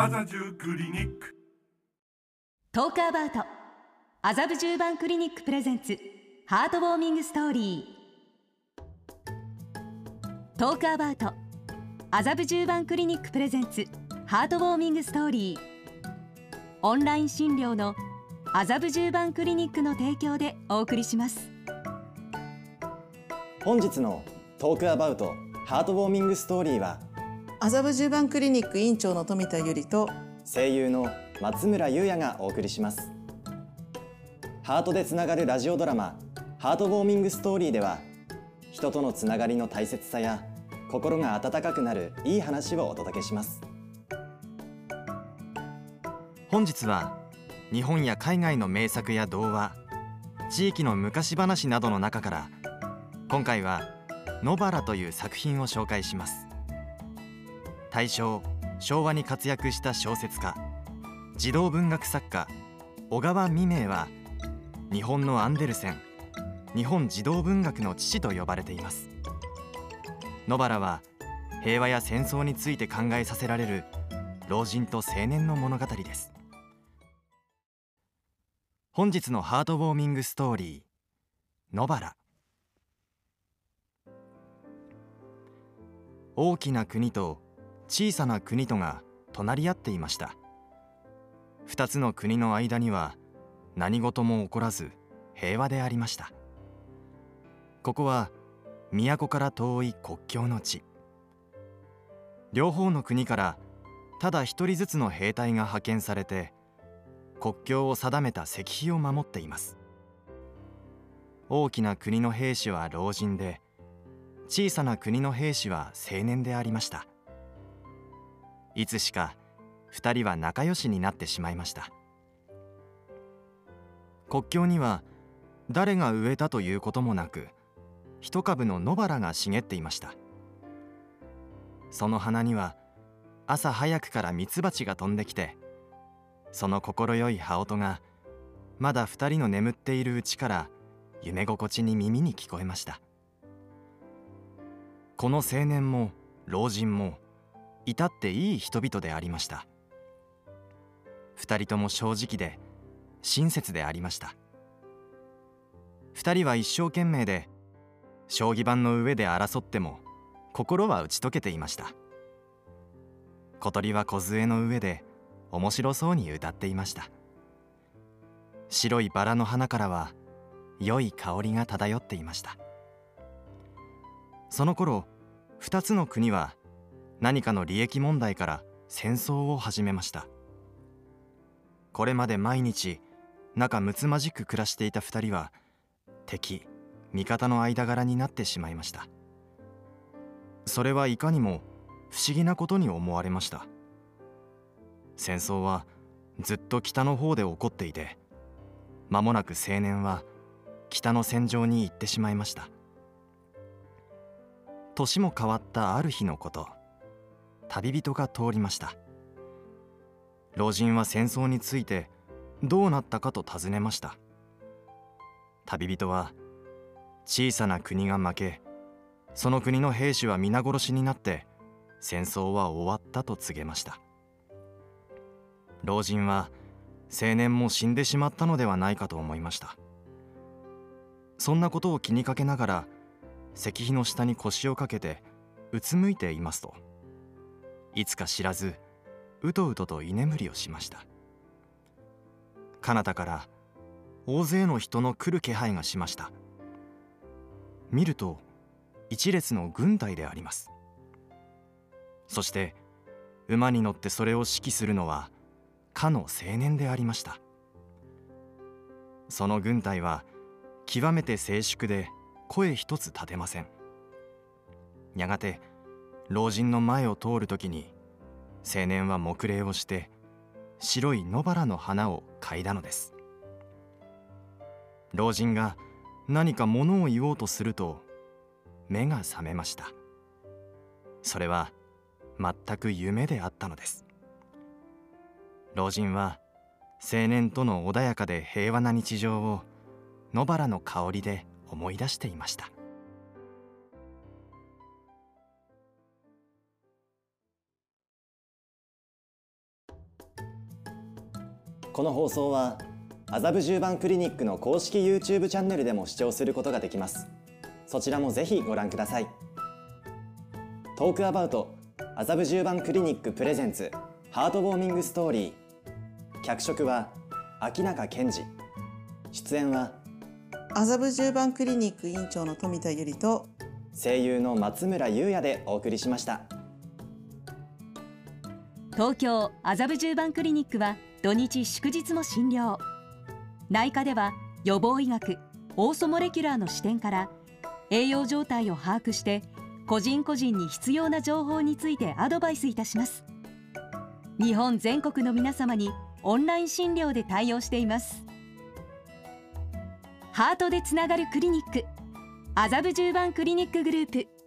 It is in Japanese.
麻布クリニック。 Talk About。麻布十番クリニック presents。Heartwarming story。Talk About。麻布十番クリニック presents。Heartwarming story。オンライン診療の麻布十番クリニックの提供でお送りします。本日の Talk About。ハートウォーミングストーリーは麻布十番クリニック院長の富田由里と声優の松村優也がお送りします。ハートでつながるラジオドラマハートウォーミングストーリーでは人とのつながりの大切さや心が温かくなるいい話をお届けします。本日は日本や海外の名作や童話地域の昔話などの中から今回は「野原」という作品を紹介します大正昭和に活躍した小説家児童文学作家小川未明は日本のアンデルセン日本児童文学の父と呼ばれています。野原は平和や戦争について考えさせられる老人と青年の物語です。本日のハートウォーミングストーリー野原。大きな国と小さな国とが隣り合っていました。二つの国の間には何事も起こらず平和でありました。ここは都から遠い国境の地。両方の国からただ一人ずつの兵隊が派遣されて国境を定めた石碑を守っています。大きな国の兵士は老人で小さな国の兵士は青年でありました。いつしか二人は仲良しになってしまいました。国境には誰が植えたということもなく一株の野原が茂っていました。その花には朝早くからミツバチが飛んできてその快い羽音がまだ二人の眠っているうちから夢心地に耳に聞こえました。この青年も老人も至っていい人々でありました。二人とも正直で親切でありました。二人は一生懸命で将棋盤の上で争っても心は打ち解けていました。小鳥は梢の上で面白そうに歌っていました。白いバラの花からは良い香りが漂っていました。その頃二つの国は何かの利益問題から戦争を始めました。これまで毎日仲睦まじく暮らしていた二人は敵味方の間柄になってしまいました。それはいかにも不思議なことに思われました。戦争はずっと北の方で起こっていて間もなく青年は北の戦場に行ってしまいました。年も変わったある日のこと。旅人が通りました。老人は戦争についてどうなったかと尋ねました。旅人は小さな国が負けその国の兵士は皆殺しになって戦争は終わったと告げました。老人は青年も死んでしまったのではないかと思いました。そんなことを気にかけながら石碑の下に腰をかけてうつむいていますと。いつか知らずうとうとと居眠りをしました。彼方から大勢の人の来る気配がしました。見ると一列の軍隊であります。そして馬に乗ってそれを指揮するのはかの青年でありました。その軍隊は極めて静粛で声一つ立てません。やがて老人の前を通る時に青年は黙礼をして白い野原の花を嗅いだのです。老人が何か物を言おうとすると目が覚めました。それは全く夢であったのです。老人は青年との穏やかで平和な日常を野原の香りで思い出していました。この放送は麻布十番クリニックの公式 YouTube チャンネルでも視聴することができます。そちらもぜひご覧ください。トークアバウト麻布十番クリニックプレゼンツハートウォーミングストーリー。脚色は秋中健二出演は麻布十番クリニック院長の富田由里と声優の松村優也でお送りしました。東京麻布十番クリニックは土日祝日も診療。内科では予防医学オーソモレキュラーの視点から栄養状態を把握して個人個人に必要な情報についてアドバイスいたします。日本全国の皆様にオンライン診療で対応しています。ハートでつながるクリニック麻布十番クリニックグループ。